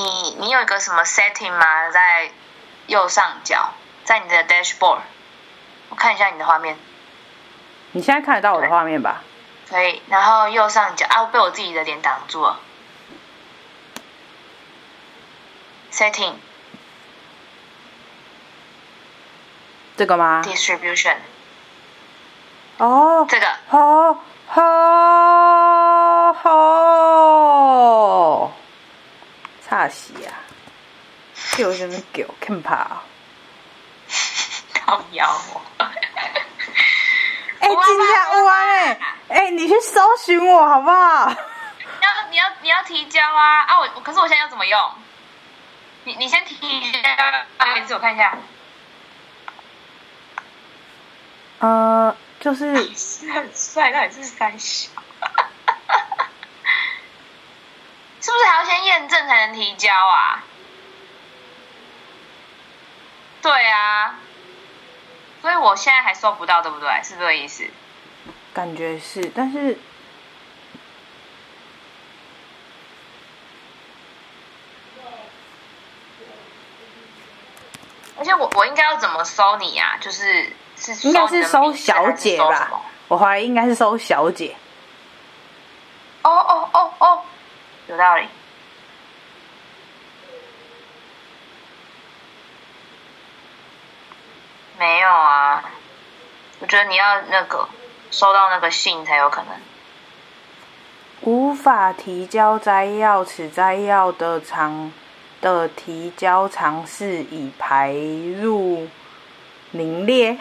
你你有一个什么 setting 吗？在右上角，在你的 dashboard，我看一下你的画面。你现在看得到我的画面吧？可以。然后右上角啊，被我自己的脸挡住了。setting。这个吗？distribution。哦。这个。好，好，好。死啊！叫什么叫？看怕。靠腰我。哎，今天我哎，哎，你去搜寻我好不好？要你要你要提交啊啊！我可是我现在要怎么用？你你先提一下名字，我看一下。呃，就是是很帅，到底是三小？是不是还要先验证才能提交啊？对啊，所以我现在还收不到，对不对？是这个意思？感觉是，但是，而且我我应该要怎么收你呀、啊？就是是应该是收小姐吧？我怀疑应该是收小姐。哦哦哦哦。有道理。没有啊，我觉得你要那个收到那个信才有可能。无法提交摘要，此摘要的长的提交尝试已排入名列。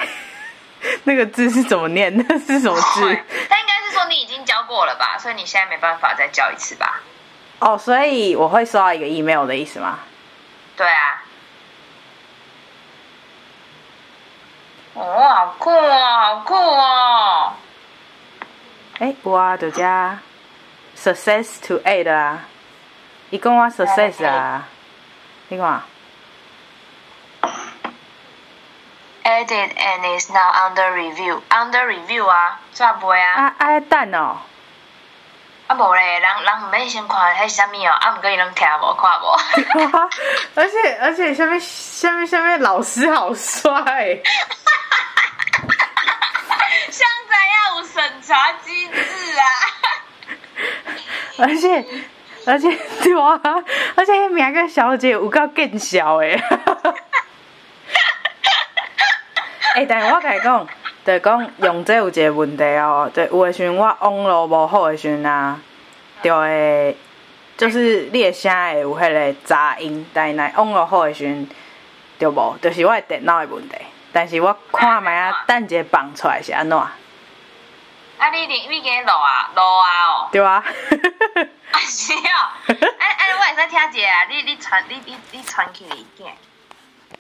那个字是怎么念？那是什么字？他应该是说你已经交过了吧，所以你现在没办法再交一次吧。哦，所以我会收到一个 email 的意思吗？对啊。哦，好酷哦，好酷哦！哎，我就加 success to add 啊，一共我 success 啊，你看。Edit and is now under review. Under review 啊，咋不会啊？啊，爱等哦。啊，无咧，人人唔免先看迄是啥物哦，啊，毋过伊拢听无看无。而且而且下面下面下面老师好帅。审查机制啊。而且而且对啊，而且迄名个小姐有够更小诶。诶，但是我甲你讲。就讲用这有一个问题哦，就有的时阵我网络无好的时阵啊，就会就是你的声会有迄个杂音，但是若网络好的时阵就无，就是我的电脑的问题。但是我看觅啊，等一下放出来是安怎？啊，你你你给录啊，录啊哦。对啊。啊是哦，哎哎，我会使听一下，你你传你你你传起来。